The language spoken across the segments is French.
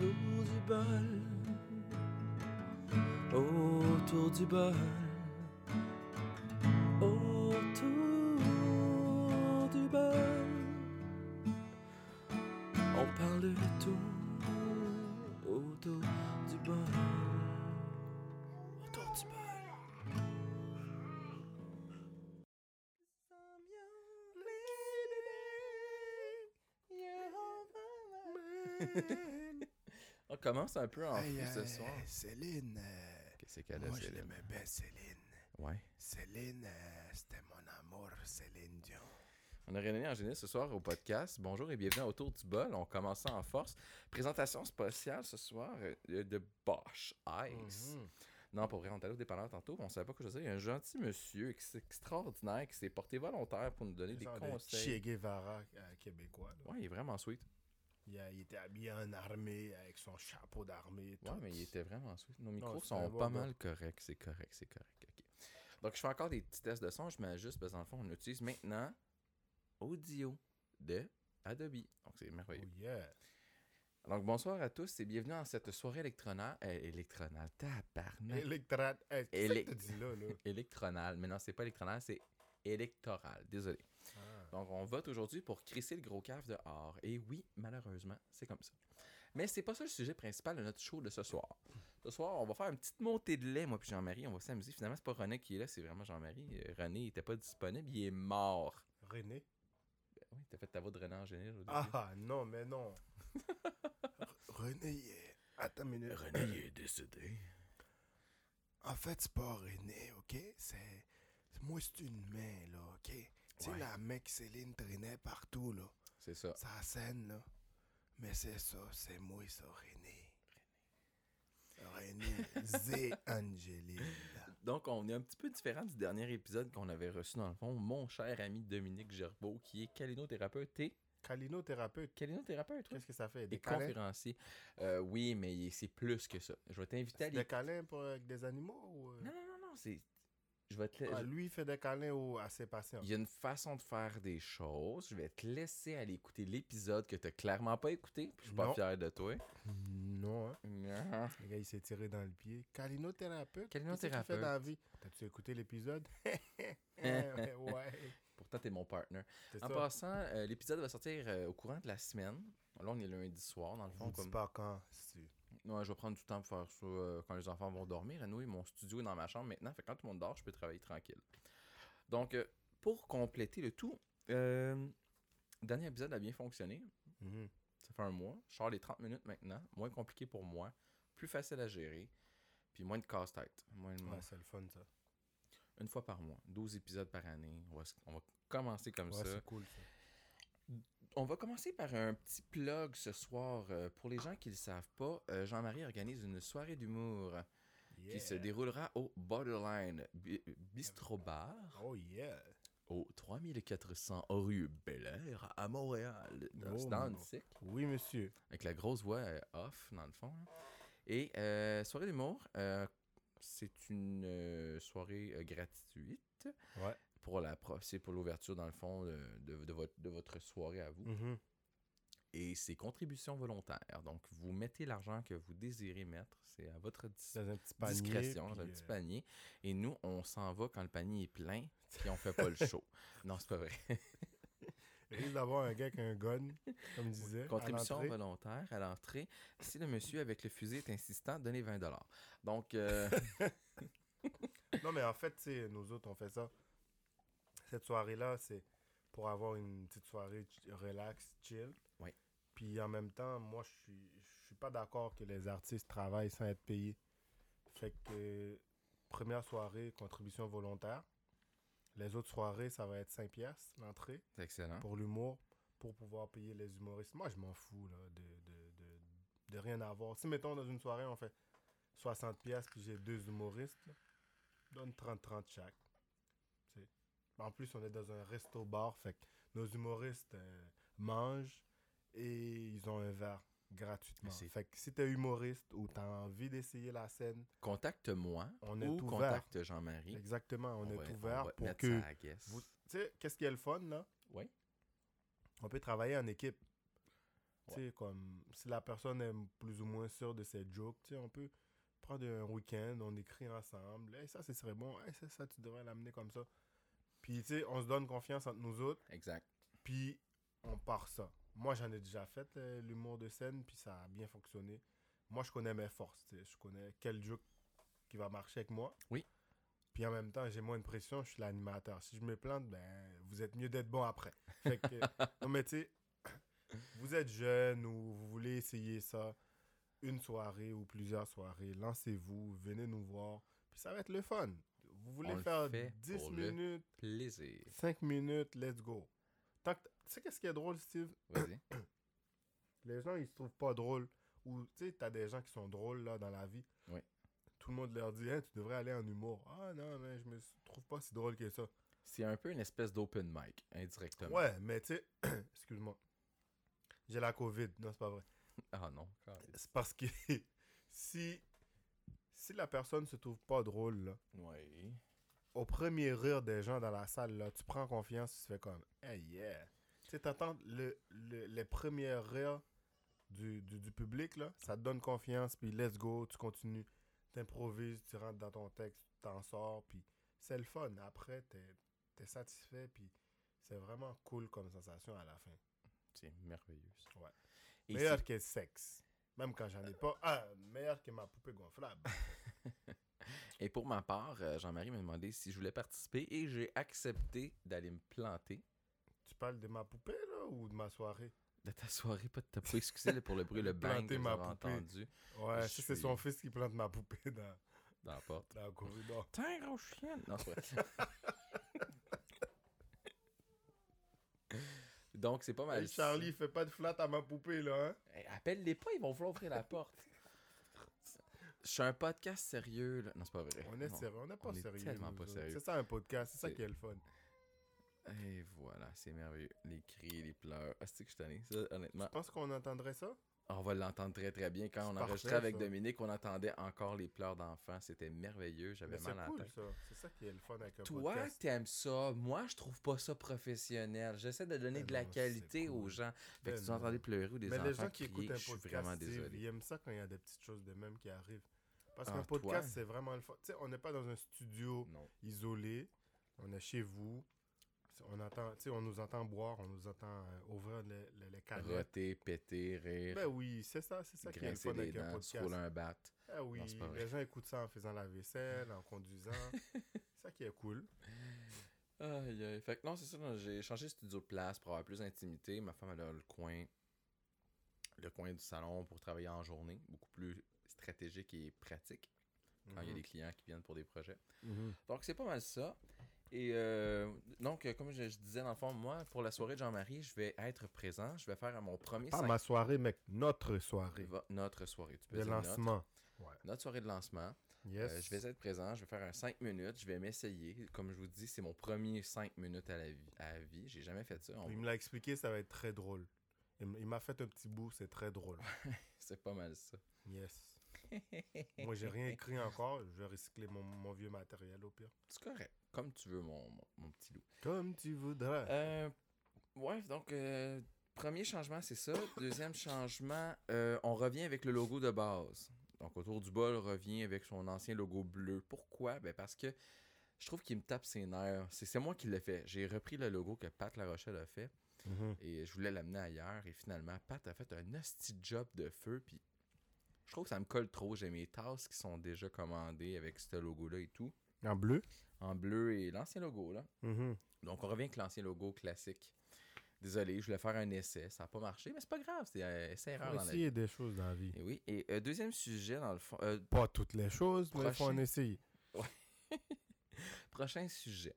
Autour du bol. Autour du bol. Autour du bol. On parle de tout. Autour du bol. Autour du bol. On commence un peu en Hey, fou ce euh, soir. Céline, euh, Qu'est-ce qu'elle a, moi je Céline? l'aimais bien Céline. Ouais. Céline, euh, c'était mon amour, Céline Dion. On a réuni Angélique ce soir au podcast. Bonjour et bienvenue à Autour du bol. On commence en force. Présentation spéciale ce soir de Bosch Ice. Mhm. Non, pour vrai, on est allé au dépanneur tantôt. On savait pas quoi dire. Il y a un gentil monsieur ex- extraordinaire qui s'est porté volontaire pour nous donner des de conseils. Che Guevara euh, québécois. là. Ouais, il est vraiment sweet. Il, a- il était habillé en armée avec son chapeau d'armée. Ouais, mais il était vraiment sweet. Nos micros sont bon pas mal corrects. C'est correct, c'est correct. Donc, je fais encore des petits tests de son. Je m'ajuste parce que dans le fond, on utilise maintenant Audio de Adobe. Donc, c'est merveilleux. Oh yeah. Donc, bonsoir à tous et bienvenue dans cette soirée électronale. Euh, électronale, tabarnak. Électrat. Hey, Qu'est-ce Élec- que t'as dit là? là? Électronale. Mais non, c'est pas électronale, c'est électoral. Désolé. Donc, on vote aujourd'hui pour crisser le gros cave dehors. Et oui, malheureusement, c'est comme ça. Mais c'est pas ça le sujet principal de notre show de ce soir. Ce soir, on va faire une petite montée de lait, moi puis Jean-Marie. On va s'amuser. Finalement, c'est pas René qui est là, c'est vraiment Jean-Marie. Euh, René, il était pas disponible, il est mort. René? Ben oui, t'as fait ta voix de René en début. Ah non, mais non. René, il est... Attends une minute. René, il est décédé. En fait, c'est pas René, ok? C'est- Moi, c'est une main, là, ok? Tu sais, la que Céline traînait partout, là. C'est ça. Ça scène, là. Mais c'est ça, c'est moi, ça, René. René. Zé Angéline. Donc, on est un petit peu différent du dernier épisode qu'on avait reçu, dans le fond, mon cher ami Dominique Gerbeau, qui est calinothérapeute et... Calinothérapeute, Calinothérapeute, oui. qu'est-ce que ça fait? Et Des câlins? conférencier. Euh, oui, mais c'est plus que ça. Je vais t'inviter à Des aller... câlins pour, avec des animaux ou... euh? Non, non, non, non, c'est... Je vais te... Ah, lui, il fait des câlins aux- à ses patients. Il y a une façon de faire des choses. Je vais te laisser aller écouter l'épisode que t'as clairement pas écouté. puis Je suis pas Non. fier de toi. Non, hein? Non. Le gars, il s'est tiré dans le pied. Calinothérapeute? Calinothérapeute. Qu'est-ce fait dans la vie? T'as-tu écouté l'épisode? ouais. Pourtant, t'es mon partner. En ça. passant, euh, l'épisode va sortir euh, au courant de la semaine. Là, on est lundi soir, dans le fond. dis Comme... pas quand, si tu... Ouais, je vais prendre du temps pour faire ça euh, quand les enfants vont dormir. Anyway, mon studio est dans ma chambre maintenant. Fait que quand tout le monde dort, je peux travailler tranquille. Donc, euh, pour compléter le tout, euh, le dernier épisode a bien fonctionné. Mhm. Ça fait un mois. Je sors les 30 minutes maintenant. Moins compliqué pour moi. Plus facile à gérer. Puis moins de casse-tête. Moins de- Ouais, c'est le fun, ça. Une fois par mois. 12 épisodes par année. On va, on va commencer comme Ouais, ça. c'est cool, ça. On va commencer par un petit plug ce soir. Euh, pour les gens qui ne le savent pas, euh, Jean-Marie organise une soirée d'humour Yeah. qui se déroulera au Borderline Bi- Bistro Bar Oh yeah. au 3400 rue Bel Air à Montréal. Dans, Oh, c'est dans mon- le sick, Oui, monsieur. avec la grosse voix euh, off dans le fond. hein. Et euh, soirée d'humour, euh, c'est une euh, soirée gratuite Ouais. Pour la c'est pour l'ouverture dans le fond de, de- de votre, de votre soirée à vous. Mhm. Et c'est contribution volontaire. Donc, vous mettez l'argent que vous désirez mettre. C'est à votre dis- Dans un petit panier. discrétion, dans un petit euh, panier. Et nous, on s'en va quand le panier est plein, puis on fait pas le show. Non, c'est pas vrai. risque d'avoir un gars avec un gun, comme il disait. à Contribution volontaire à l'entrée. Si le monsieur avec le fusil est insistant, donnez 20 Donc, euh, Non, mais en fait, nous autres, on fait ça. Cette soirée-là, c'est pour avoir une petite soirée relax, chill. Puis en même temps, moi, je suis, je suis pas d'accord que les artistes travaillent sans être payés. Fait que, première soirée, contribution volontaire. Les autres soirées, ça va être 5 piastres, l'entrée, c'est excellent. pour l'humour, pour pouvoir payer les humoristes. Moi, je m'en fous, là, de, de, de, de rien avoir. Si, mettons, dans une soirée, on fait 60 piastres, puis j'ai deux humoristes, là, donne 30-30 chaque. En plus, on est dans un resto-bar, fait que nos humoristes euh, mangent et ils ont un verre gratuitement. Fait que si t'es humoriste ou t'as envie d'essayer la scène, Contacte-moi On est ou ouvert. contacte Jean-Marie. exactement, on, est ouvert va pour que... ça Tu sais, qu'est-ce qui est le fun, là? Oui. On peut travailler en équipe. Tu sais, comme si la personne est plus ou moins sûre de ses jokes, tu sais, on peut prendre un week-end, on écrit ensemble. Hey, ça, ce serait bon. Hey, ça, ça, tu devrais l'amener comme ça. Puis, tu sais, on se donne confiance entre nous autres. Exact. Puis, on part ça. Moi, j'en ai déjà fait euh, l'humour de scène, puis ça a bien fonctionné. Moi, je connais mes forces. tu sais. Je connais quel joke qui va marcher avec moi. Oui. Puis en même temps, j'ai moins de pression, je suis l'animateur. Si je me plante, ben, vous êtes mieux d'être bon après. Fait que, non, mais tu sais, vous êtes jeune ou vous voulez essayer ça, une soirée ou plusieurs soirées, lancez-vous, venez nous voir, puis ça va être le fun. Vous voulez On le faire fait 10 pour le minutes, Plaisir. 5 minutes, let's go. Tant que t- tu sais qu'est-ce qui est drôle, Steve? Vas-y. Les gens, ils se trouvent pas drôles. Ou, tu sais, t'as des gens qui sont drôles, là, dans la vie. Oui. Tout le monde leur dit, Hein, tu devrais aller en humour. Ah non, mais je me trouve pas si drôle que ça. C'est un peu une espèce d'open mic, indirectement. Ouais, mais tu sais, excuse-moi. J'ai la COVID. Non, c'est pas vrai. Ah non. C'est parce que si, si la personne se trouve pas drôle, là, au premier rire des gens dans la salle, là, tu prends confiance, tu fais comme, hey yeah. Tu sais, t'attends le, le- les premiers rires du, du, du public, là, ça te donne confiance, puis let's go, tu continues, t'improvises, tu rentres dans ton texte, tu t'en sors, puis c'est le fun. Après, t'es es satisfait, puis c'est vraiment cool comme sensation à la fin. C'est merveilleux. ça. Ouais. Et meilleur que sexe. Même quand j'en ai pas. Ah, meilleur que ma poupée gonflable. Et pour ma part, euh, Jean-Marie m'a demandé si je voulais participer et j'ai accepté d'aller me planter tu parles de ma poupée, là, ou de ma soirée? de ta soirée, pas de ta poupée. Excusez là, pour le bruit, le bang que ma poupée. entendu Ouais, c'est son fils qui plante ma poupée dans, dans la porte. dans le corridor. Tiens, gros chien! Non, c'est vrai. Donc, c'est pas mal. Hey, Charlie, fais pas de flat à ma poupée, là, hein? Hey, Appelle-les pas, ils vont vouloir ouvrir la porte. Je suis un podcast sérieux, là. Non, c'est pas vrai. On est Non. sérieux, on n'est pas on est sérieux. tellement pas sérieux. C'est ça un podcast, c'est ça qui est le fun. Et voilà, c'est merveilleux. Les cris, les pleurs. Ah, c'est que je suis tanné. Ça, honnêtement, Tu penses qu'on entendrait ça? On va l'entendre très très bien. Quand on enregistrait avec ça. Dominique, on entendait encore les pleurs d'enfants. C'était merveilleux. J'avais mal à la cool, tête. ça. C'est ça qui est le fun avec un Toi, podcast. t'aimes ça? Moi, je trouve pas ça professionnel. J'essaie de donner Ben de la non, qualité aux gens. Fait que Ben vous entendez non. pleurer ou des Mais enfants les gens qui crier, écoutent un je suis podcast, vraiment désolé. ils aiment ça quand il y a des petites choses de même qui arrivent. Parce Ah, qu'un toi? podcast, c'est vraiment le fun. Tu sais, on n'est pas dans un studio Non. isolé. On est chez vous. On, entend, tu sais, on nous entend boire, on nous entend euh, ouvrir les, les, les. Roter, péter, rire, Ben oui, c'est ça, c'est ça qui est le fun avec des un podcast. rouler un bat. Ah oui, Non, les gens écoutent ça en faisant la vaisselle, en conduisant. c'est ça qui est cool. Aïe, aïe. Fait que non, c'est ça. J'ai changé de studio de place pour avoir plus d'intimité. Ma femme, elle a le coin, le coin du salon pour travailler en journée. Beaucoup plus stratégique et pratique quand il y a Mhm. des clients qui viennent pour des projets. Mhm. Donc, c'est pas mal ça. Et euh, donc, euh, comme je, je disais, dans le fond, moi, pour la soirée de Jean-Marie, je vais être présent. Je vais faire mon premier Pas ma soirée, mec, notre soirée Va- notre soirée. Tu peux de dire notre. lancement. Ouais. Notre soirée de lancement. Yes. Euh, je vais être présent, je vais faire un 5 minutes, je vais m'essayer. Comme je vous dis, c'est mon premier 5 minutes à la vie. À la vie. J'ai jamais fait ça. On- Il me l'a expliqué, ça va être très drôle. Il m'a fait un petit bout, c'est très drôle. C'est pas mal ça. Yes. Moi, j'ai rien écrit encore. Je vais recycler mon, mon vieux matériel au pire. C'est correct. Comme tu veux, mon, mon, mon petit loup. Comme tu voudras. Euh, ouais, donc, euh, premier changement, c'est ça. Deuxième changement, euh, on revient avec le logo de base. Donc, autour du bol, revient avec son ancien logo bleu. Pourquoi? Ben parce que je trouve qu'il me tape ses nerfs. C'est moi qui l'ai fait. J'ai repris le logo que Pat Larochelle a fait Mhm. et je voulais l'amener ailleurs. Et finalement, Pat a fait un hostie de job de feu. Puis je trouve que ça me colle trop. J'ai mes tasses qui sont déjà commandées avec ce logo-là et tout. En bleu? En bleu et l'ancien logo, là. Mhm. Donc, on revient avec l'ancien logo classique. Désolé, je voulais faire un essai. Ça n'a pas marché, mais c'est pas grave. C'est essai-erreur Faut dans la vie. essayer des choses dans la vie. Et oui. Et euh, deuxième sujet, dans le fond. euh, Pas toutes les choses, mais il faut en essayer. prochain sujet.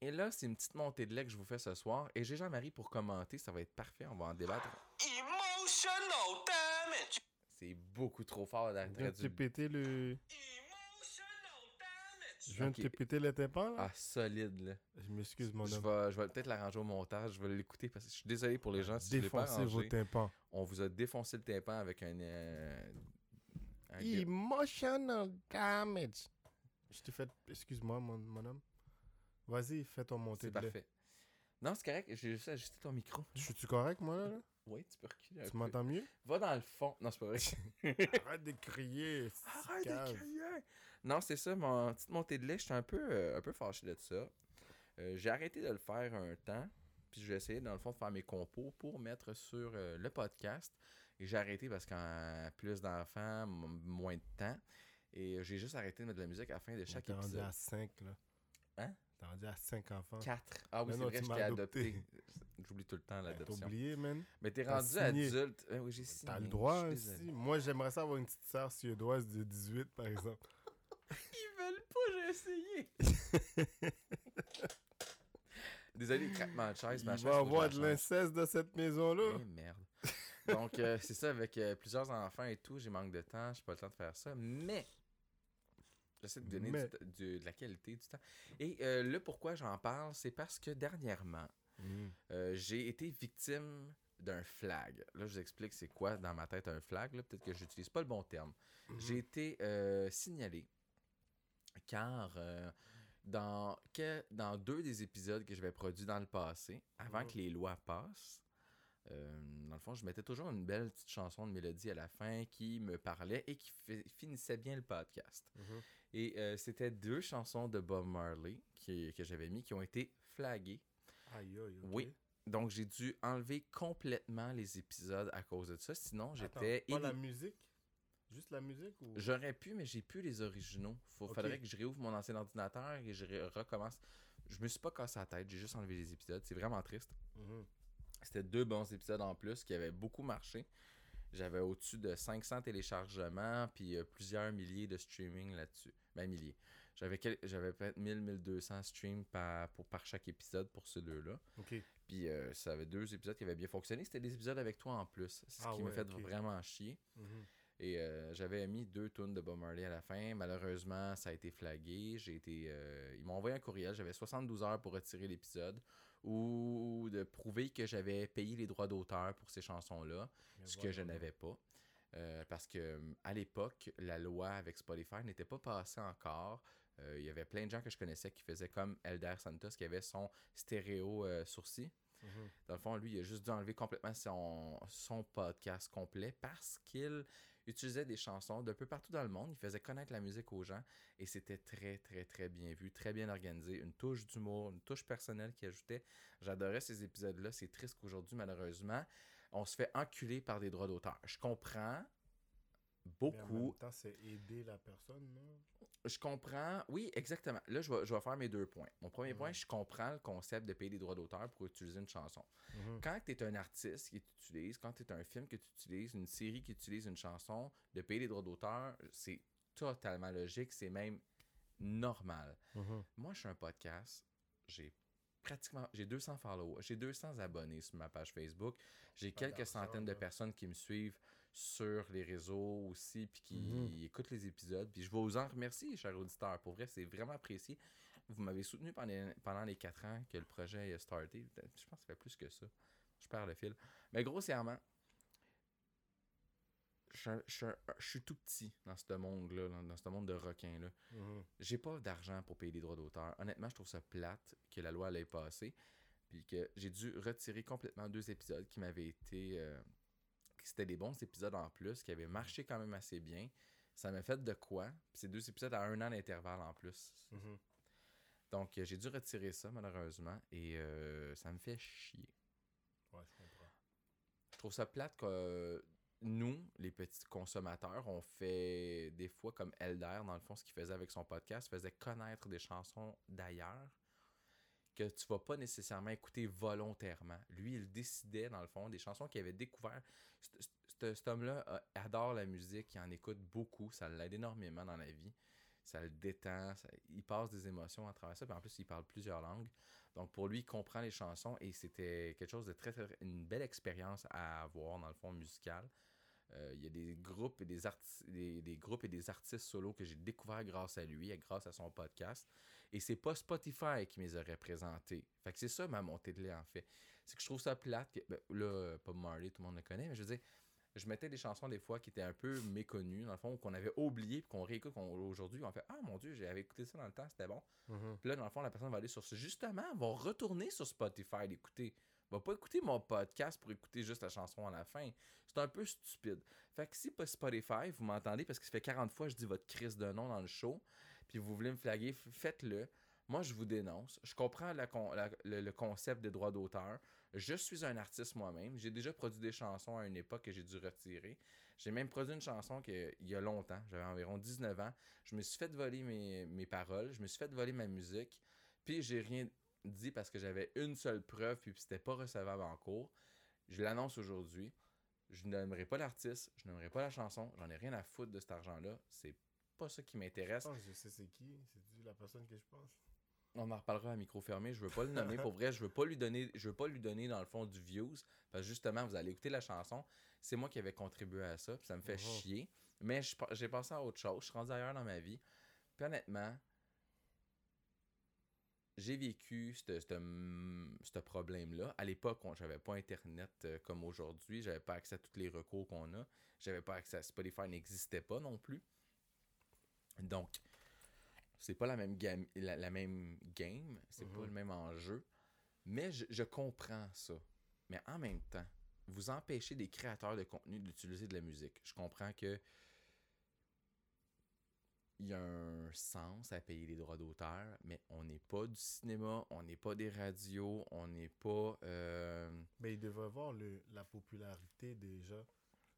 Et là, c'est une petite montée de lait que je vous fais ce soir. Et j'ai Jean-Marie pour commenter. Ça va être parfait. On va en débattre. Emotional damage. C'est beaucoup trop fort Je viens de te péter le... Je viens de te péter le tympan, là? Ah, solide, là. Je m'excuse, mon Je homme. vais, je vais peut-être l'arranger au montage. Je vais l'écouter parce que je suis désolé pour les gens si je l'ai pas Défoncez vos tympans. On vous a défoncé le tympan avec un... euh, un Emotional damage. Je t'ai fait... Excuse-moi, mon, mon homme. Vas-y, fais ton montée C'est parfait. Non, c'est correct. J'ai juste ajusté ton micro. Je suis-tu correct, moi, là? Oui, tu peux reculer un Tu peu. m'entends mieux? Va dans le fond. Non, c'est pas vrai. Arrête de crier. Arrête cave. de crier! Non, c'est ça, mon petite montée de lait, j'étais un peu, euh, un peu fâché de ça. Euh, j'ai arrêté de le faire un temps, puis j'ai essayé dans le fond de faire mes compos pour mettre sur euh, le podcast. Et j'ai arrêté parce qu'en plus d'enfants, moins de temps. Et j'ai juste arrêté de mettre de la musique à la fin de chaque T'es rendu épisode. à 5, là. Hein? T'es rendu à 5 enfants. 4. Ah oui, c'est vrai, je t'ai adopté. adopté. J'oublie tout le temps Ben, T'as l'adoption. oublié, man. Mais t'es T'as rendu signé. adulte. Eh oui, j'ai signé. T'as le droit aussi. Moi, j'aimerais ça avoir une petite sœur suédoise de 18, par exemple. Ils veulent pas, j'ai essayé. Désolé, craquement de chaise. Il ma va chaise, que avoir de l'inceste dans cette maison-là. Eh, merde. Donc, euh, c'est ça, avec euh, plusieurs enfants et tout, j'ai manque de temps, j'ai pas le temps de faire ça, mais j'essaie de donner du Mais- t- du- de la qualité du temps. Et euh, là, pourquoi j'en parle, c'est parce que dernièrement, Mm. euh, j'ai été victime d'un flag. Là, je vous explique c'est quoi dans ma tête un flag. Peut-être que j'utilise pas le bon terme. Mhm. J'ai été euh, signalé car euh, dans, que, dans deux des épisodes que j'avais produits dans le passé, avant Mhm. que les lois passent, euh, dans le fond, je mettais toujours une belle petite chanson de mélodie à la fin qui me parlait et qui fi- finissait bien le podcast. Mhm. Et euh, c'était deux chansons de Bob Marley qui- que j'avais mis qui ont été flaguées. Aïe, aïe, ok. Oui. Donc, j'ai dû enlever complètement les épisodes à cause de ça. Sinon, j'étais. Pas la musique? Juste la musique ou... J'aurais pu, mais j'ai plus les originaux. Faut, Ok. Faudrait que je réouvre mon ancien ordinateur et je recommence. Je me suis pas cassé la tête, j'ai juste enlevé les épisodes. C'est vraiment triste. Mhm. C'était deux bons épisodes en plus qui avaient beaucoup marché. J'avais au-dessus de 500 téléchargements puis euh, plusieurs milliers de streaming là-dessus. Ben, milliers. J'avais quel- j'avais peut-être 1000, 1200 streams par, pour, par chaque épisode pour ces deux-là. Ok. Puis euh, ça avait deux épisodes qui avaient bien fonctionné. C'était des épisodes avec toi en plus. Ce Ah qui m'a fait vraiment chier. Mhm. Et euh, j'avais mis deux tunes de Bob Marley à la fin. Malheureusement, ça a été flagué. J'ai été, euh, ils m'ont envoyé un courriel. J'avais 72 heures pour retirer l'épisode ou de prouver que j'avais payé les droits d'auteur pour ces chansons-là, ce que je n'avais pas. Euh, parce que à l'époque, la loi avec Spotify n'était pas passée encore. Euh, Il y avait plein de gens que je connaissais qui faisaient comme Elder Santos, qui avait son stéréo euh, sourcil. Mhm. Dans le fond, lui, il a juste dû enlever complètement son, son podcast complet parce qu'il utilisait des chansons d'un peu partout dans le monde. Il faisait connaître la musique aux gens et c'était très, très, très bien vu, très bien organisé. Une touche d'humour, une touche personnelle qui ajoutait. J'adorais ces épisodes-là. C'est triste qu'aujourd'hui, malheureusement, on se fait enculer par des droits d'auteur. Je comprends Mais en beaucoup même temps, c'est aider la personne, non? Je comprends. Oui, exactement. Là, je vais, je vais faire mes deux points. Mon premier Mhm. point, je comprends le concept de payer des droits d'auteur pour utiliser une chanson. Mhm. Quand tu es un artiste qui utilise, quand tu es un film que tu utilises, une série qui utilise une chanson, de payer les droits d'auteur, c'est totalement logique, c'est même normal. Mhm. Moi, je suis un podcast, j'ai pratiquement j'ai 200 followers, j'ai 200 abonnés sur ma page Facebook, j'ai Pas quelques centaines de personnes qui me suivent sur les réseaux aussi puis qui Mhm. écoutent les épisodes, puis je vais vous en remercier chers auditeurs, pour vrai, c'est vraiment apprécié. Vous m'avez soutenu pendant, pendant les 4 ans que le projet a starté, je pense que ça fait plus que ça. Je perds le fil. Mais grossièrement, je, je- je suis tout petit dans ce monde-là, dans, dans ce monde de requins-là. Mhm. J'ai pas d'argent pour payer les droits d'auteur. Honnêtement, je trouve ça plate que la loi allait passer. Puis que j'ai dû retirer complètement deux épisodes qui m'avaient été. euh, C'était des bons épisodes en plus, qui avaient marché quand même assez bien. Ça m'a fait de quoi. Puis c'est deux épisodes à un an d'intervalle en plus. Mhm. Donc euh, j'ai dû retirer ça malheureusement. Et euh, ça me fait chier. Ouais, je comprends. Je trouve ça plate que euh, nous, les petits consommateurs, on fait des fois comme Elder, dans le fond, ce qu'il faisait avec son podcast, faisait connaître des chansons d'ailleurs que tu vas pas nécessairement écouter volontairement. Lui, il décidait, dans le fond, des chansons qu'il avait découvert. Cet- homme-là euh, adore la musique, il en écoute beaucoup, ça l'aide énormément dans la vie. Ça le détend, il passe des émotions à travers ça, puis en plus, il parle plusieurs langues. Donc pour lui, il comprend les chansons et c'était quelque chose de très, très une belle expérience à avoir dans le fond musical. Euh, Il y a des groupes et des, des, des groupes et des artistes solos que j'ai découverts grâce à lui, et grâce à son podcast. Et c'est pas Spotify qui me les aurait présentés. Fait que c'est ça ma montée de lait en fait. C'est que je trouve ça plate. Que, ben, là, pas Marley, tout le monde le connaît, mais je veux dire, je mettais des chansons des fois qui étaient un peu méconnues, dans le fond, qu'on avait oublié, puis qu'on réécoute qu'on- aujourd'hui, on fait Ah mon dieu, j'avais écouté ça dans le temps, c'était bon. Mhm. Puis là, dans le fond, la personne va aller sur ce. Justement, va retourner sur Spotify l'écouter. Va pas écouter mon podcast pour écouter juste la chanson à la fin. C'est un peu stupide. Fait que si pas Spotify, vous m'entendez parce que ça fait 40 fois que je dis votre crise de nom dans le show, puis vous voulez me flaguer, faites-le. Moi, je vous dénonce. Je comprends le, concept des droits d'auteur. Je suis un artiste moi-même. J'ai déjà produit des chansons à une époque que j'ai dû retirer. J'ai même produit une chanson que, il y a longtemps. J'avais environ 19 ans. Je me suis fait voler mes, mes paroles. Je me suis fait voler ma musique. Puis j'ai rien dit parce que j'avais une seule preuve. Puis c'était pas recevable en cours. Je l'annonce aujourd'hui. Je n'aimerai pas l'artiste. Je n'aimerai pas la chanson. J'en ai rien à foutre de cet argent-là. C'est pas ça qui Je m'intéresse. pense que je sais c'est qui. C'est la personne que je pense? On en reparlera à micro fermé. Je veux pas le nommer. Pour vrai, je veux pas lui donner, je veux pas lui donner dans le fond du views. Parce que justement, vous allez écouter la chanson. C'est moi qui avais contribué à ça. Puis ça me fait chier. Mais je j'ai pensé à autre chose. Je suis rendu ailleurs dans ma vie. Puis honnêtement, j'ai vécu ce- problème-là. À l'époque, on- j'avais pas Internet euh, comme aujourd'hui. J'avais pas accès à tous les recours qu'on a. J'avais pas accès à Spotify, n'existait pas non plus. Donc, c'est pas la même game, la, la même game, c'est pas Mhm. le même enjeu. Mais je, je comprends ça. Mais en même temps, vous empêchez des créateurs de contenu d'utiliser de la musique. Je comprends que il y a un sens à payer les droits d'auteur, mais on n'est pas du cinéma, on n'est pas des radios, on n'est pas. euh, Mais il devrait voir le, la popularité déjà,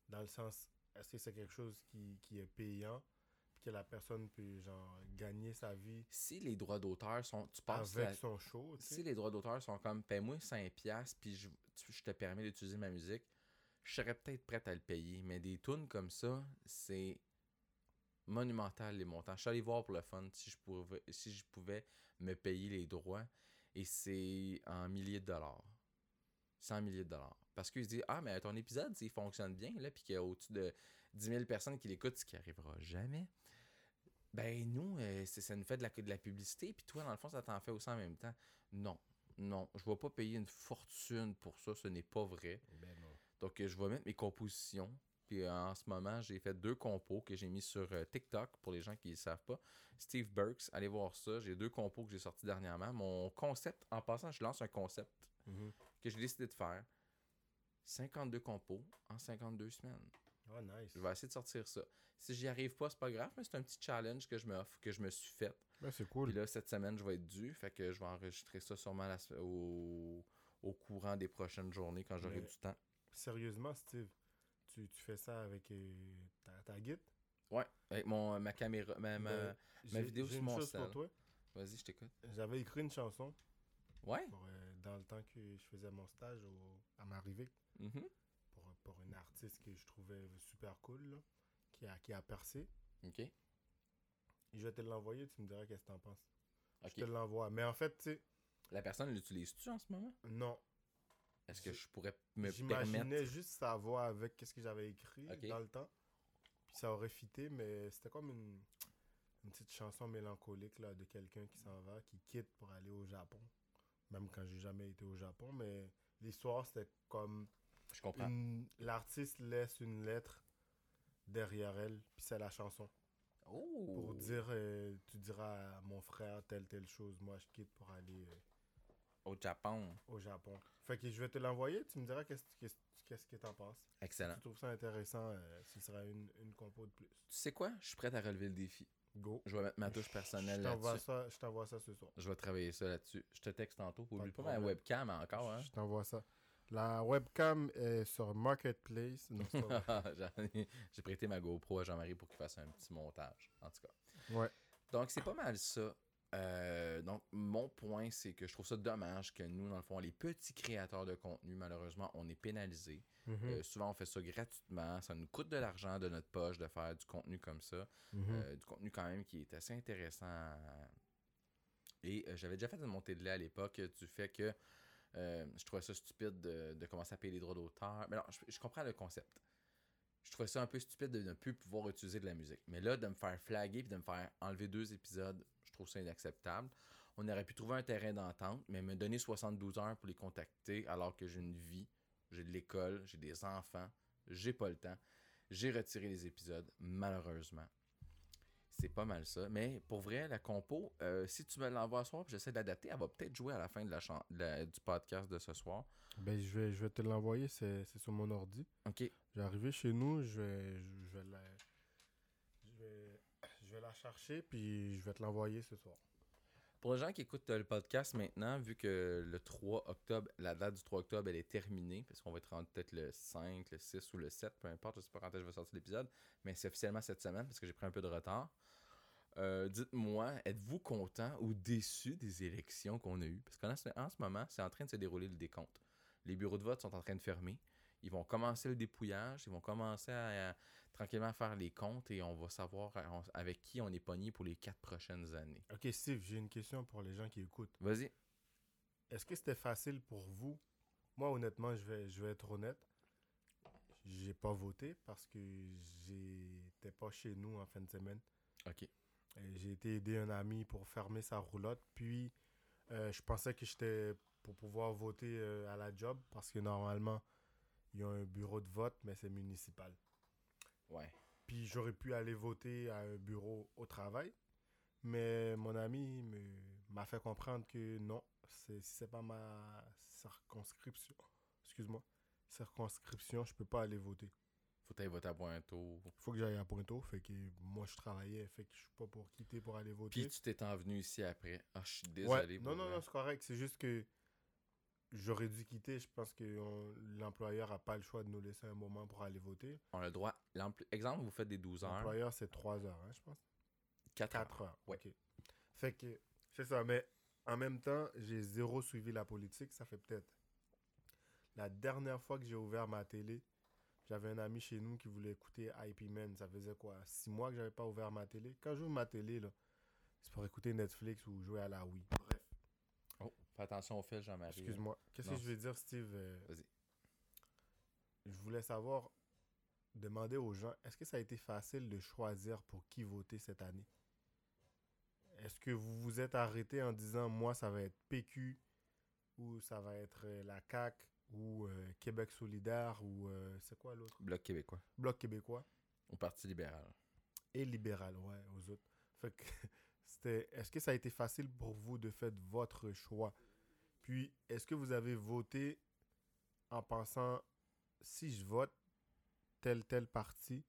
dans le sens, est-ce que c'est quelque chose qui, qui est payant, que la personne peut genre gagner sa vie si les droits d'auteur sont. Tu passes avec la- son show, tu si les droits d'auteur sont comme paie-moi 5$ piastres, puis je, je te permets d'utiliser ma musique, je serais peut-être prête à le payer. Mais des tunes comme ça, c'est monumental les montants. Je suis allé voir pour le fun si je pouvais, si je pouvais me payer les droits. Et c'est en milliers de dollars. 100 milliers de dollars. Parce qu'ils se disent Ah, mais ton épisode, s'il fonctionne bien, là, puis qu'il y a au-dessus de 10 000 personnes qui l'écoutent, ce qui arrivera jamais. Ben, nous, euh, ça nous fait de la, de la publicité, puis toi, dans le fond, ça t'en fait aussi en même temps. Non, non, je vais pas payer une fortune pour ça, ce n'est pas vrai. Ben non. Donc, je vais mettre mes compositions. Puis euh, en ce moment, j'ai fait deux compos que j'ai mis sur euh, TikTok pour les gens qui ne savent pas. Steve Burks, allez voir ça. J'ai deux compos que j'ai sortis dernièrement. Mon concept, en passant, je lance un concept Mhm. que j'ai décidé de faire. 52 compos en 52 semaines. Ah, nice. Je vais essayer de sortir ça. Si j'y arrive pas, c'est pas grave, mais c'est un petit challenge que je m'offre, que je me suis fait. Ben, c'est Puis cool. là, cette semaine, je vais être dû. Fait que je vais enregistrer ça sûrement la au, au courant des prochaines journées quand j'aurai du temps. Sérieusement, Steve, tu, tu fais ça avec euh, ta, ta guide? Ouais, avec mon, ma caméra, ma, ma- Ben, vidéo sur mon sel. Vas-y, je t'écoute. J'avais écrit une chanson Ouais? pour, euh, dans le temps que je faisais mon stage au, à Marivic Mhm. pour, pour une artiste que je trouvais super cool, là, qui, a, qui a percé. Ok. Et je vais te l'envoyer, tu me diras qu'est-ce que t'en penses. Ok. Je te l'envoie. Mais en fait, tu sais, La personne l'utilise-tu en ce moment? non. Est-ce que Je- pourrais me J'imaginais permettre? juste sa voix avec qu'est-ce que j'avais écrit dans le temps. Puis ça aurait fité, mais c'était comme une, une petite chanson mélancolique là, de quelqu'un qui s'en va, qui quitte pour aller au Japon. Même quand j'ai jamais été au Japon, mais l'histoire c'était comme Je comprends. l'artiste laisse une lettre derrière elle, puis c'est la chanson. Oh! Pour dire, euh, tu diras à mon frère telle telle chose, moi je quitte pour aller euh, Au Japon. au Japon. Fait que je vais te l'envoyer, tu me diras qu'est-ce qu'est-ce- que t'en penses. Excellent. Tu trouves ça intéressant, euh, ce sera une, une compo de plus. Tu sais quoi? Je suis prêt à relever le défi. Go. Je vais mettre ma touche personnelle Je t'envoie là-dessus. ça, je t'envoie ça ce soir. Je vais travailler ça là-dessus. Je te texte tantôt. Oublie de pas ma webcam encore, hein? Je t'envoie ça. La webcam est sur Marketplace. Ai- J'ai prêté ma GoPro à Jean-Marie pour qu'il fasse un petit montage, en tout cas. Ouais. Donc, c'est pas mal ça. Euh, donc, mon point, c'est que je trouve ça dommage que nous, dans le fond, les petits créateurs de contenu, malheureusement, on est pénalisés. Mhm, Euh, souvent, on fait ça gratuitement. Ça nous coûte de l'argent de notre poche de faire du contenu comme ça. mhm. Euh, du contenu quand même qui est assez intéressant. Et j'avais déjà fait une montée de lait à l'époque du fait que euh, je trouvais ça stupide de, commencer à payer les droits d'auteur. Mais non, je, je comprends le concept. Je trouvais ça un peu stupide de ne plus pouvoir utiliser de la musique. Mais là, de me faire flaguer puis de me faire enlever deux épisodes, je trouve ça inacceptable. On aurait pu trouver un terrain d'entente, mais me donner 72 heures pour les contacter alors que j'ai une vie, j'ai de l'école, j'ai des enfants, j'ai pas le temps. J'ai retiré les épisodes, malheureusement. C'est pas mal ça. Mais pour vrai, la compo, euh, si tu me l'envoies ce soir, puis j'essaie d'adapter, elle va peut-être jouer à la fin de la chan- de la- du podcast de ce soir. Ben, je vais, je vais te l'envoyer, c'est c'est sur mon ordi. Ok. Je vais arriver chez nous, je vais, je vais la, je vais, je vais la chercher, puis je vais te l'envoyer ce soir. Pour les gens qui écoutent euh, le podcast maintenant, vu que le 3 octobre, la date du 3 octobre, elle est terminée, parce qu'on va être rendu peut-être le 5, le 6 ou le 7, peu importe, je sais pas quand je vais sortir l'épisode, mais c'est officiellement cette semaine parce que j'ai pris un peu de retard. Euh, Dites-moi, êtes-vous content ou déçu des élections qu'on a eues? Parce qu'en ce, en ce moment, c'est en train de se dérouler le décompte. Les bureaux de vote sont en train de fermer. Ils vont commencer le dépouillage, ils vont commencer à- tranquillement faire les comptes et on va savoir euh, avec qui on est pogné pour les quatre prochaines années. Ok, Steve, j'ai une question pour les gens qui écoutent. Vas-y. Est-ce que c'était facile pour vous? Moi, honnêtement, je vais, je vais être honnête. J'ai pas voté parce que j'étais pas chez nous en fin de semaine. OK. J'ai été aider un ami pour fermer sa roulotte. Puis, euh, je pensais que j'étais pour pouvoir voter euh, à la job parce que normalement, il y a un bureau de vote, mais c'est municipal. Ouais. Puis, j'aurais pu aller voter à un bureau au travail. Mais mon ami m'a fait comprendre que non, c'est pas ma circonscription. Excuse-moi. Circonscription, je peux pas aller voter. Faut aller voter à Pointeau. faut que j'aille à Pointeau. Fait que moi, je travaillais. Fait que je suis pas pour quitter pour aller voter. Puis tu t'es envenu ici après. Ah, je suis Ouais, désolé. Non, pour non, non, c'est correct. C'est juste que j'aurais dû quitter. Je pense que on- l'employeur a pas le choix de nous laisser un moment pour aller voter. On a le droit. Exemple, vous faites des 12 heures. L'employeur, c'est 3 heures, hein, je pense. 4 heures. 4 heures. Ouais. ok. Fait que c'est ça. Mais en même temps, j'ai zéro suivi la politique. Ça fait peut-être. La dernière fois que j'ai ouvert ma télé, j'avais un ami chez nous qui voulait écouter IP Man. Ça faisait quoi 6 mois que j'avais pas ouvert ma télé? Quand j'ouvre ma télé, là, c'est pour écouter Netflix ou jouer à la Wii. Fais attention au fil, Jean-Marie. Excuse-moi. Qu'est-ce que je veux dire, Steve? Euh, Vas-y. Je voulais savoir, demander aux gens, est-ce que ça a été facile de choisir pour qui voter cette année? Est-ce que vous vous êtes arrêté en disant, moi, ça va être PQ, ou ça va être euh, la CAQ, ou euh, Québec solidaire, ou euh, c'est quoi l'autre? Bloc québécois. Bloc québécois Au Parti libéral. et libéral, ouais, aux autres. Fait que c'était. Est-ce que ça a été facile pour vous de faire votre choix? Puis, est-ce que vous avez voté en pensant si je vote tel tel parti,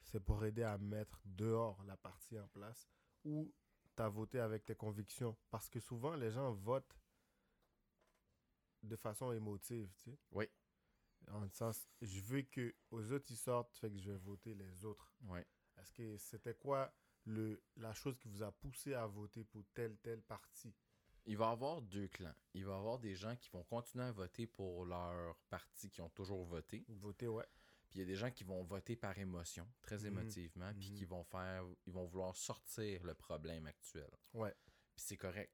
c'est pour aider à mettre dehors la partie en place? Ou tu as voté avec tes convictions? Parce que souvent, les gens votent de façon émotive, tu sais. Oui. En sens, je veux que aux autres ils sortent, fait que je vais voter les autres. Ouais. Est-ce que c'était quoi le, la chose qui vous a poussé à voter pour tel, tel parti? Il va y avoir deux clans. Il va y avoir des gens qui vont continuer à voter pour leur parti qui ont toujours voté. Voter, ouais. Puis il y a des gens qui vont voter par émotion, très Mhm. émotivement, puis Mhm. qui vont faire, ils vont vouloir sortir le problème actuel. Ouais. Puis c'est correct.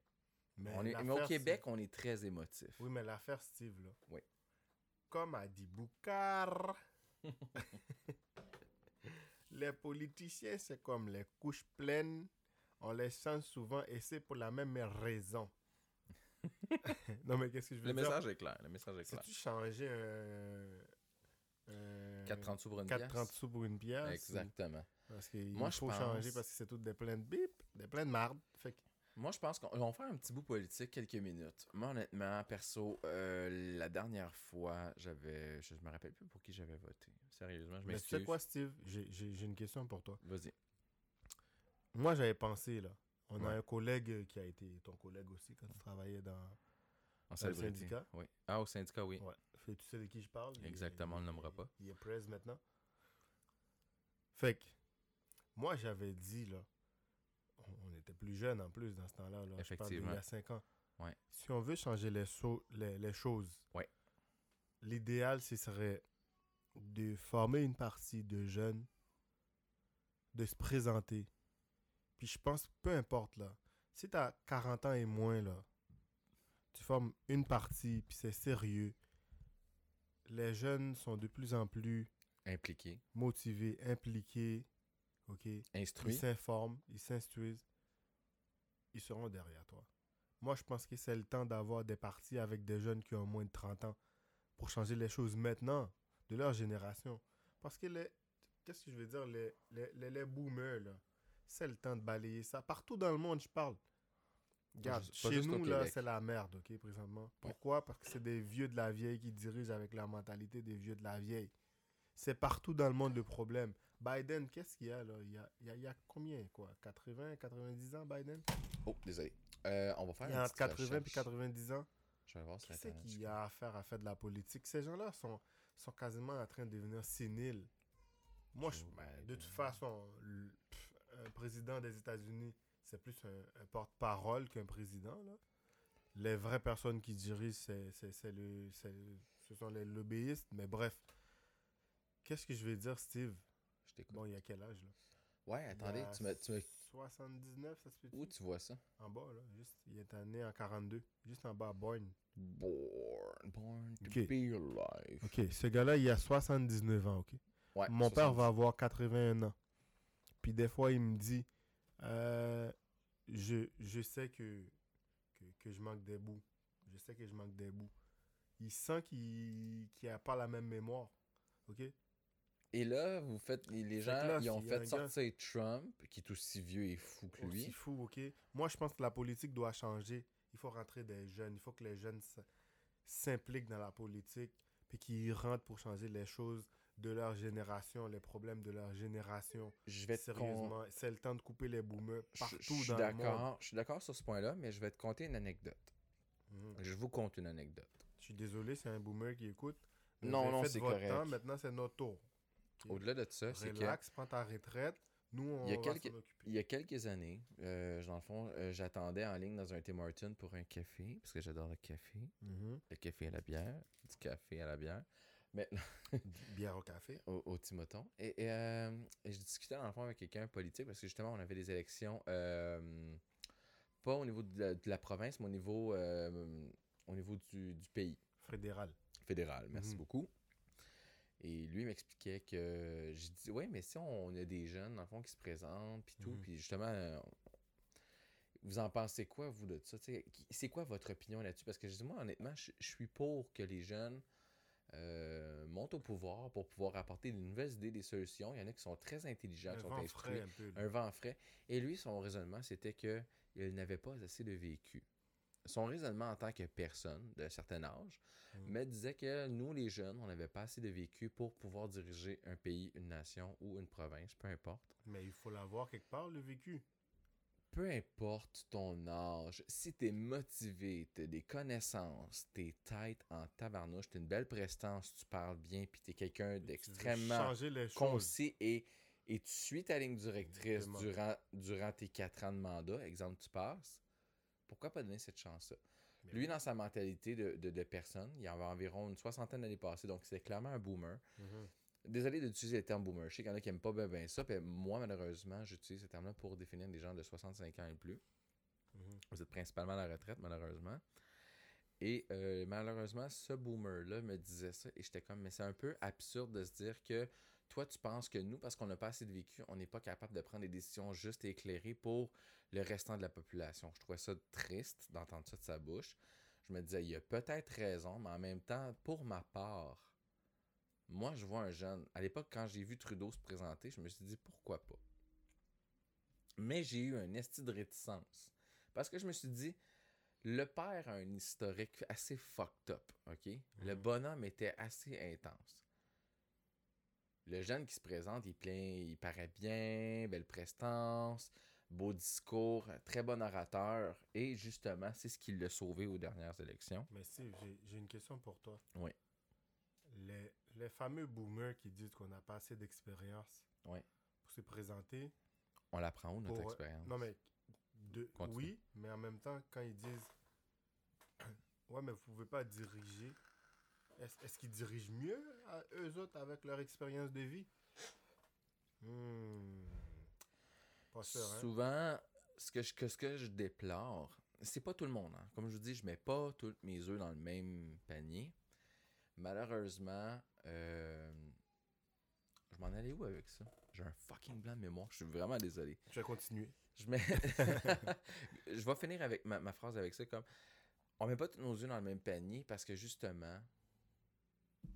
Mais, on est, mais au Québec, on est très émotif. Oui, mais l'affaire, Steve, là. Oui. Comme a dit Boucard, les politiciens, c'est comme les couches pleines. On les change souvent et c'est pour la même raison. non, mais qu'est-ce que je veux Le dire? message est clair. Le message est Si clair. tu changeais un. un 4,30 sous pour une 4,30 pièce? sous pour une pièce. Exactement. Parce qu'il Moi, je pense- changer parce que c'est toutes des pleines bip, des pleines marde. Fait que Moi, je pense qu'on on va faire un petit bout politique quelques minutes. Moi, honnêtement, perso, euh, la dernière fois, j'avais. Je me rappelle plus pour qui j'avais voté. Sérieusement, je Mais tu m'excuse. sais quoi, Steve? J'ai une question pour toi. Vas-y. Moi, j'avais pensé, là. On a un collègue qui a été ton collègue aussi quand tu travaillais dans. En Dans le célébrité. syndicat? Oui. Ah, au syndicat, oui. Ouais. Fait, tu sais de qui je parle? Il Exactement, on le il est- nommera pas. Il est presse maintenant. Fait que, moi, j'avais dit, là. On, on était plus jeunes en plus dans ce temps-là. Là. Je parle d'il Effectivement. y a 5 ans. Ouais. Si on veut changer les, so- les, les choses, Ouais. l'idéal, ce serait de former une partie de jeunes, de se présenter. Puis je pense, peu importe, là, si tu as 40 ans et moins, là, tu formes une partie, puis c'est sérieux. Les jeunes sont de plus en plus Impliqué. motivés, impliqués, ok? Ils Instruit. s'informent, ils s'instruisent, ils seront derrière toi. Moi, je pense que c'est le temps d'avoir des parties avec des jeunes qui ont moins de 30 ans pour changer les choses maintenant, de leur génération. Parce que les. Qu'est-ce que je veux dire? Les, les, les, les boomers, là, C'est le temps de balayer ça. Partout dans le monde, je parle. Regarde, chez nous, là, c'est la merde, OK, présentement. Pourquoi? Parce que c'est des vieux de la vieille qui dirigent avec la mentalité des vieux de la vieille. C'est partout dans le monde le problème. Biden, qu'est-ce qu'il y a, là? Il y a, il y a, il y a combien, quoi? 80, 90 ans, Biden? Oh, désolé. Euh, on va faire Il y a entre petite 80 et recherche. 90 ans. Je vais voir sur Qui c'est qui a affaire à faire de la politique? Ces gens-là sont, sont quasiment en train de devenir séniles. Moi, je, ben, de toute façon, le- un président des États-Unis, c'est plus un, un porte-parole qu'un président. Là. Les vraies personnes qui dirigent, c'est, c'est- le, ce sont les lobbyistes. Mais bref, qu'est-ce que je vais dire, Steve? Je t'écoute. Bon, il y a quel âge, là? Ouais, attendez, tu me, tu me- 79, ça se peut Où tu vois ça? En bas, là. Juste, il est né en 42. Juste en bas, born. Born, born to be alive. OK, ce gars-là, il a 79 ans, OK? Ouais, Mon père 70. va avoir 81 ans. Puis des fois, il me dit, euh, je, je sais que, que, que je manque des bouts. Je sais que je manque des bouts. Il sent qu'il n'a pas la même mémoire. OK? Et là, vous faites. Les gens, là, ils ont fait gars- sortir Trump, qui est aussi vieux et fou que lui. Aussi fou, OK? Moi, je pense que la politique doit changer. Il faut rentrer des jeunes. Il faut que les jeunes s'impliquent dans la politique puis qu'ils rentrent pour changer les choses de leur génération, les problèmes de leur génération. Je vais te con- Sérieusement, c'est le temps de couper les boomers partout je suis dans le monde. d'accord. Je suis d'accord sur ce point-là, mais je vais te conter une anecdote. Mhm. Je vous conte une anecdote. Je suis désolé, c'est un boomer qui écoute. Vous Non, non, c'est correct. temps, maintenant, c'est notre tour. Au-delà de ça, c'est que. Relax, prends ta retraite. Nous, on Il y a va quelques- s'en occuper. Il y a quelques années, euh, dans le fond, euh, j'attendais en ligne dans un Tim Hortons pour un café, parce que j'adore le café. Mhm. Le café à la bière, du café à la bière. Mais Bière au café. au, au Timoton. Et, et, euh, et je discutais dans le fond avec quelqu'un politique parce que justement, on avait des élections, euh, pas au niveau de la, de la province, mais au niveau, euh, au niveau du, du pays Fédéral. fédéral. Merci Mhm. beaucoup. Et lui m'expliquait que j'ai dit ouais mais si on a des jeunes dans le fond qui se présentent puis tout Mhm. puis justement vous en pensez quoi vous de ça? C'est quoi votre opinion là-dessus? Parce que je dis moi honnêtement je je suis pour que les jeunes euh, montent au pouvoir pour pouvoir apporter de nouvelles idées des solutions il y en a qui sont très intelligents Un qui sont vent frais un peu. là. un vent frais. Et lui, son raisonnement, c'était que il n'avait pas assez de vécu. Son raisonnement en tant que personne d'un certain âge, Mm. mais disait que nous, les jeunes, on n'avait pas assez de vécu pour pouvoir diriger un pays, une nation ou une province, peu importe. Mais il faut l'avoir quelque part, le vécu. Peu importe ton âge, si t'es motivé, t'as des connaissances, t'es tête en tabarnouche, t'as une belle prestance, tu parles bien, puis t'es quelqu'un d'extrêmement concis et, et tu suis ta ligne directrice Exactement. durant, durant tes quatre ans de mandat, exemple, tu passes, pourquoi pas donner cette chance-là? Lui, dans sa mentalité de, de, de personne, il y avait environ une soixantaine d'années passées, donc c'est clairement un boomer. Mhm. Désolé d'utiliser le terme boomer. Je sais qu'il y en a qui n'aiment pas bien, ça, puis moi, malheureusement, j'utilise ce terme-là pour définir des gens de 65 ans et plus. Mhm. Vous êtes principalement à la retraite, malheureusement. Et euh, malheureusement, ce boomer-là me disait ça et j'étais comme, mais c'est un peu absurde de se dire que toi, tu penses que nous, parce qu'on n'a pas assez de vécu, on n'est pas capable de prendre des décisions justes et éclairées pour le restant de la population. Je trouvais ça triste d'entendre ça de sa bouche. Je me disais, il a peut-être raison, mais en même temps, pour ma part, moi, je vois un jeune. À l'époque, quand j'ai vu Trudeau se présenter, je me suis dit, pourquoi pas? Mais j'ai eu un esti de réticence. Parce que je me suis dit, le père a un historique assez fucked up, OK? Le Mhm. bonhomme était assez intense. Le jeune qui se présente, il, est plein, il paraît bien, belle prestance, beau discours, très bon orateur. Et justement, c'est ce qui l'a sauvé aux dernières élections. Mais Steve, j'ai- une question pour toi. Oui. Les, les fameux boomers qui disent qu'on n'a pas assez d'expérience Ouais. pour se présenter. On l'apprend où, notre pour- expérience? Non, mais de, Continue. oui, mais en même temps, quand ils disent Ouais, mais vous pouvez pas diriger, est-ce est-ce qu'ils dirigent mieux à eux autres avec leur expérience de vie? Hmm. Pas sûr, hein Souvent, ce que, je, que ce que je déplore, c'est pas tout le monde. hein. Comme je vous dis, je mets pas tous mes œufs dans le même panier. Malheureusement, euh, je m'en allais où avec ça? J'ai un fucking blanc de mémoire. Je suis vraiment désolé. Je vais continuer. Je, mets... je vais finir avec ma, ma phrase avec ça comme on met pas tous nos œufs dans le même panier parce que justement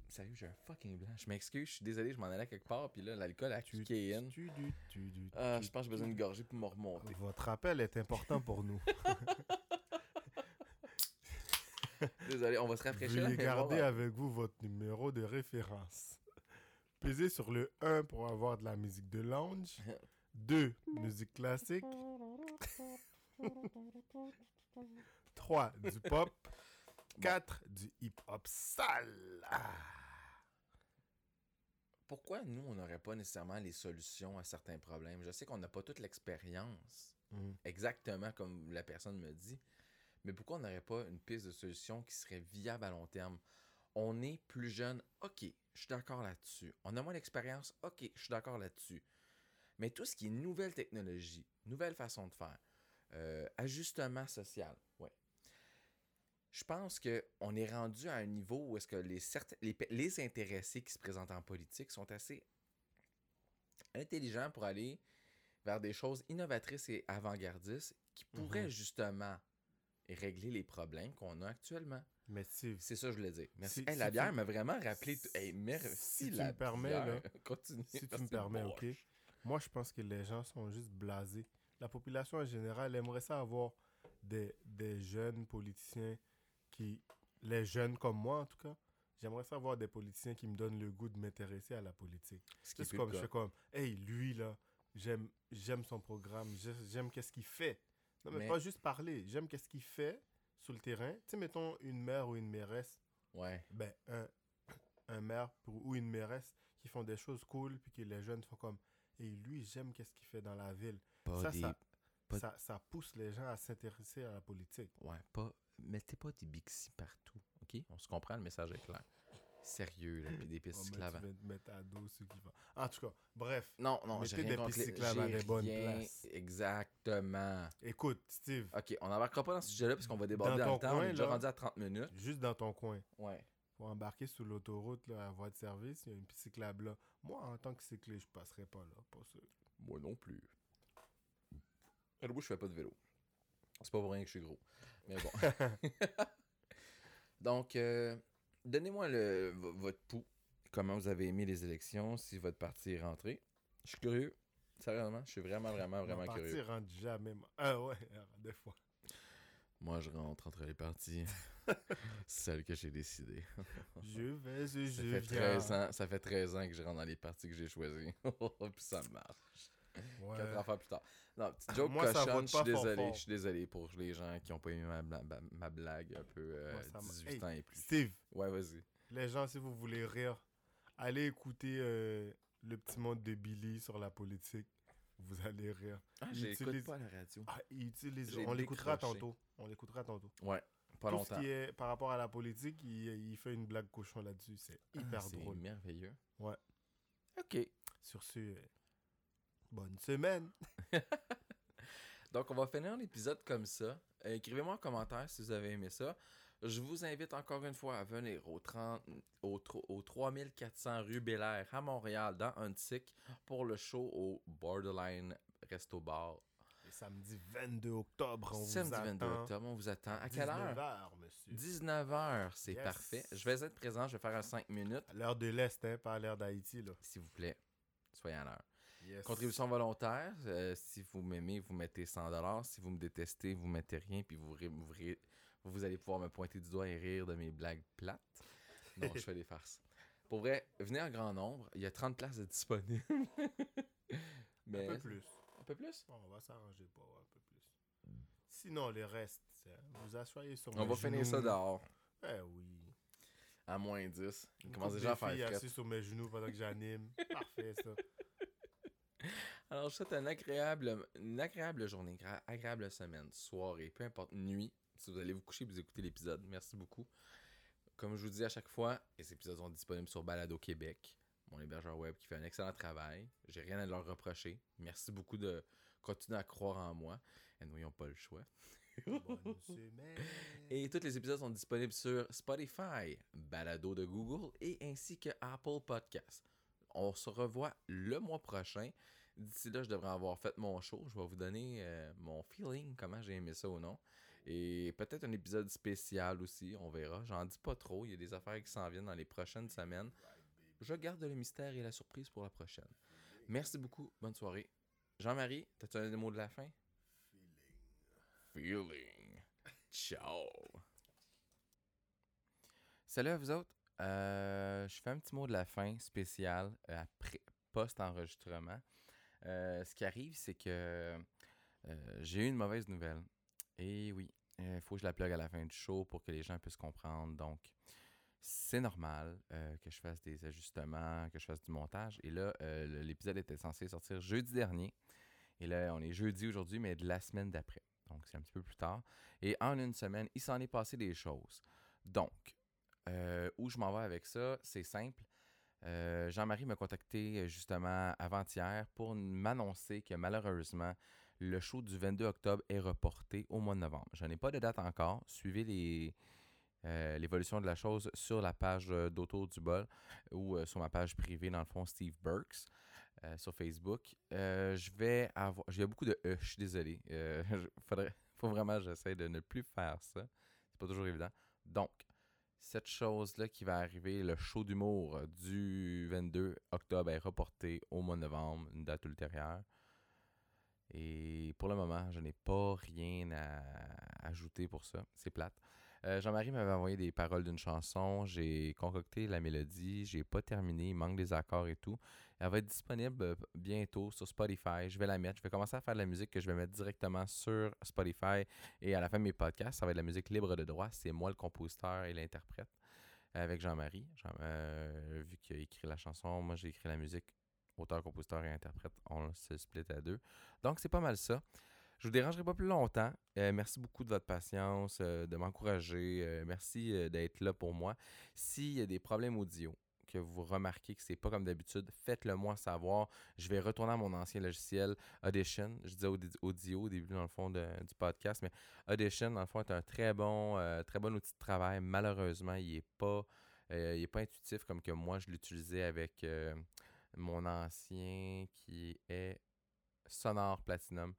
Sérieux, j'ai un fucking blanc. Je m'excuse, je suis désolé, je m'en allais quelque part, puis là, l'alcool a Tu- kické in. Ah, je pense que j'ai besoin d'une gorgée pour me remonter. Votre appel est important pour nous. Désolé, on va se rafraîchir Veuillez garder avec vous votre numéro de référence. Pesez sur le 1 pour avoir de la musique de lounge. 2. Musique classique. 3. Du pop. 4. Du hip-hop sale. Pourquoi nous, on n'aurait pas nécessairement les solutions à certains problèmes? Je sais qu'on n'a pas toute l'expérience, Mm. exactement comme la personne me dit, mais pourquoi on n'aurait pas une piste de solution qui serait viable à long terme? On est plus jeune, ok, je suis d'accord là-dessus. On a moins d'expérience, ok, je suis d'accord là-dessus. Mais tout ce qui est nouvelle technologie, nouvelle façon de faire, euh, ajustement social, ouais. Je pense qu'on est rendu à un niveau où est-ce que les, les, les intéressés qui se présentent en politique sont assez intelligents pour aller vers des choses innovatrices et avant-gardistes qui pourraient Mhm. justement régler les problèmes qu'on a actuellement. Mais C'est ça que je voulais dire. Merci. Si- Hey, la bière tu- m'a vraiment rappelé. tout- Hey, merci, si tu me permets, bière. là, Continue. si tu me permets, ok? Moi, je pense que les gens sont juste blasés. La population en général aimerait ça avoir des, des jeunes politiciens qui. Les jeunes comme moi, en tout cas. J'aimerais ça avoir des politiciens qui me donnent le goût de m'intéresser à la politique. C'est comme, je fais comme, hey, lui, là, j'aime, son programme, j'ai- j'aime qu'est-ce qu'il fait. Non, mais, Mais- pas juste parler, j'aime qu'est-ce qu'il fait sur le terrain. Tu sais, mettons une mère ou une mairesse, Ouais. ben, un, un maire pour- ou une mairesse qui font des choses cool, puis que les jeunes font comme, et lui, j'aime qu'est-ce qu'il fait dans la ville. Pas ça, des. ça, pas- ça, ça pousse les gens à s'intéresser à la politique. Ouais, pas. Mettez pas des Bixi partout. OK? On se comprend, le message est clair. Sérieux, là. Puis des pistes Oh, cyclables. tu mettre à dos ceux qui vont. En tout cas, bref. Non, non, j'ai rien des contre les- des bonnes places. Exactement. Écoute, Steve, OK, on n'embarquera pas dans ce sujet-là parce qu'on va déborder Dans dans, le temps. on est déjà là. rendu à 30 minutes. juste dans ton coin, Ouais. pour embarquer sur l'autoroute, à voie de service, il y a une piste cyclable là. Moi, en tant que cycliste, je passerai pas là. Pas sûr. Moi non plus. À moi, je fais pas de vélo. C'est pas pour rien que je suis gros. Mais bon. Donc, euh, donnez-moi votre pouls. Comment vous avez aimé les élections, si votre parti est rentré. Je suis curieux. Sérieusement, je suis vraiment, vraiment, vraiment partie curieux. rentre jamais. ma- Ah ouais, des fois. Moi, je rentre entre les parties. Celle que j'ai décidée. Je vais, je, Ça je fait, viens. 13 ans, ça fait 13 ans que je rentre dans les parties que j'ai choisies. Puis ça marche. Ouais. Quatre enfants plus tard. Non, petite joke Moi, ça cochonne, je suis désolé. Je suis désolé pour les gens qui ont pas aimé ma, bla- ma- blague un peu euh, Moi, ça m'a- 18 Hey, ans et plus. Steve, Ouais, vas-y. les gens, si vous voulez rire, allez écouter euh, le petit monde de Billy sur la politique. Vous allez rire. Ah, j'écoute utilise- pas la radio. Ah, il utilise. J'ai On l'écoutera tantôt. On l'écoutera tantôt. Ouais, pas Tout longtemps. ce qui est par rapport à la politique, il, il fait une blague cochon là-dessus. C'est Ah, hyper c'est drôle. merveilleux. Ouais. OK. Sur ce, euh, bonne semaine. Donc, on va finir l'épisode comme ça. Euh, Écrivez-moi en commentaire si vous avez aimé ça. Je vous invite encore une fois à venir au, 30, au, au 3400 rue Belair à Montréal, dans Huntsic, pour le show au Borderline Resto Bar. Samedi 22 octobre, on Samedi vous 22 attend. octobre, on vous attend. À quelle heure? 19h, monsieur. 19h, c'est Yes. parfait. Je vais être présent, je vais faire un 5 minutes. À l'heure de l'Est, hein, pas à l'heure d'Haïti, là. S'il vous plaît, soyez à l'heure. Yes. Contribution volontaire, euh, si vous m'aimez, vous mettez 100$. Si vous me détestez, vous mettez rien, puis vous, ri- vous, ri- vous allez pouvoir me pointer du doigt et rire de mes blagues plates. Non, je fais des farces. Pour vrai, venez en grand nombre. Il y a 30 places de disponibles. Mais, Un peu plus. Un peu plus? Bon, on va s'arranger pour un peu plus. Sinon, le reste, vous asseyez sur On mes va finir ça genoux. dehors. Eh oui. À moins 10. Il commence déjà à faire fret. assis sur mes genoux pendant que j'anime. Parfait, ça. Alors, je souhaite une agréable, une agréable journée, agréable semaine, soirée, peu importe, nuit. Si vous allez vous coucher vous écoutez l'épisode, merci beaucoup. Comme je vous dis à chaque fois, les épisodes sont disponibles sur Balado Québec, mon hébergeur web qui fait un excellent travail. J'ai rien à leur reprocher. Merci beaucoup de continuer à croire en moi. Et nous n'ayons pas le choix. Bonne semaine. Et tous les épisodes sont disponibles sur Spotify, Balado de Google et ainsi que Apple Podcasts. On se revoit le mois prochain. D'ici là, je devrais avoir fait mon show. Je vais vous donner euh, mon feeling, comment j'ai aimé ça ou non. Et peut-être un épisode spécial aussi, on verra. J'en dis pas trop, il y a des affaires qui s'en viennent dans les prochaines semaines. Je garde le mystère et la surprise pour la prochaine. Merci beaucoup, bonne soirée. Jean-Marie, t'as-tu un mot de la fin? Feeling. Ciao. Salut à vous autres. Euh, je fais un petit mot de la fin spécial euh, après post-enregistrement. Euh, ce qui arrive, c'est que j'ai eu une mauvaise nouvelle. Et oui, il faut que je la plug à la fin du show pour que les gens puissent comprendre. Donc, c'est normal euh, que je fasse des ajustements, que je fasse du montage. Et là, euh, l'épisode était censé sortir jeudi dernier. Et là, on est jeudi aujourd'hui, mais de la semaine d'après. Donc, c'est un petit peu plus tard. Et en une semaine, il s'en est passé des choses. Donc, euh, où je m'en vais avec ça, c'est simple. Euh, Jean-Marie m'a contacté euh, justement avant-hier pour m'annoncer que malheureusement, le show du 22 octobre est reporté au mois de novembre. Je n'ai pas de date encore. Suivez les, euh, l'évolution de la chose sur la page euh, d'Autour du bol ou euh, sur ma page privée, dans le fond, Steve Burks, euh, sur Facebook. Je vais avoir. Il a beaucoup de E, je suis désolé. Je- faudrait, faut vraiment que j'essaie de ne plus faire ça. C'est pas toujours évident. Donc, cette chose-là qui va arriver, le show d'humour du 22 octobre est reporté au mois de novembre, une date ultérieure. Et pour le moment, je n'ai pas rien à ajouter pour ça. C'est plate. Euh, Jean-Marie m'avait envoyé des paroles d'une chanson. J'ai concocté la mélodie. J'ai pas terminé. Il manque des accords et tout. Elle va être disponible euh, bientôt sur Spotify. Je vais la mettre. Je vais commencer à faire de la musique que je vais mettre directement sur Spotify. Et à la fin de mes podcasts, ça va être de la musique libre de droit. C'est moi le compositeur et l'interprète avec Jean-Marie. Jean- euh, vu qu'il a écrit la chanson, moi j'ai écrit la musique. Auteur, compositeur et interprète, on se split à deux. Donc c'est pas mal ça. Je vous dérangerai pas plus longtemps. Euh, merci beaucoup de votre patience, euh, de m'encourager. Euh, merci d'être là pour moi. S'il y a des problèmes audio, que vous remarquez que c'est pas comme d'habitude, faites-le moi savoir. Je vais retourner à mon ancien logiciel Audition. Je disais audi- audio au début dans le fond de- du podcast, mais Audition dans le fond est un très bon, très bon outil de travail. Malheureusement, il est pas, il pas intuitif comme que moi je l'utilisais avec mon ancien qui est Sonore Platinum.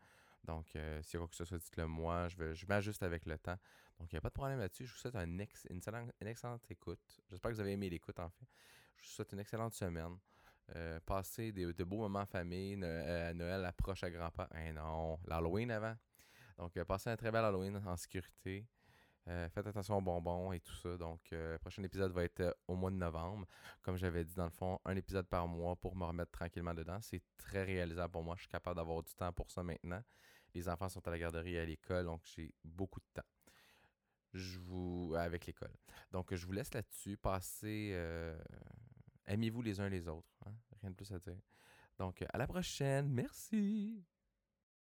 Donc, euh, a quoi que ce soit, dites-le moi. Je, vais- je m'ajuste avec le temps. Donc, il n'y a pas de problème là-dessus. Je vous souhaite un ex- une, excellente, écoute. J'espère que vous avez aimé l'écoute, en fait. Je vous souhaite une excellente semaine. Euh, passez des- de beaux moments en famille. Euh, Noël approche à grands pas. Eh non, l'Halloween avant. Donc, euh, passez un très bel Halloween en sécurité. Euh, faites attention aux bonbons et tout ça. Donc, euh, le prochain épisode va être euh, au mois de novembre. Comme j'avais dit, dans le fond, un épisode par mois pour me remettre tranquillement dedans. C'est très réalisable pour moi. Je suis capable d'avoir du temps pour ça maintenant. Les enfants sont à la garderie et à l'école, donc j'ai beaucoup de temps. Je vous avec l'école. Donc je vous laisse là-dessus. Passez, aimez-vous les uns les autres. hein. Rien de plus à dire. Donc à la prochaine. Merci.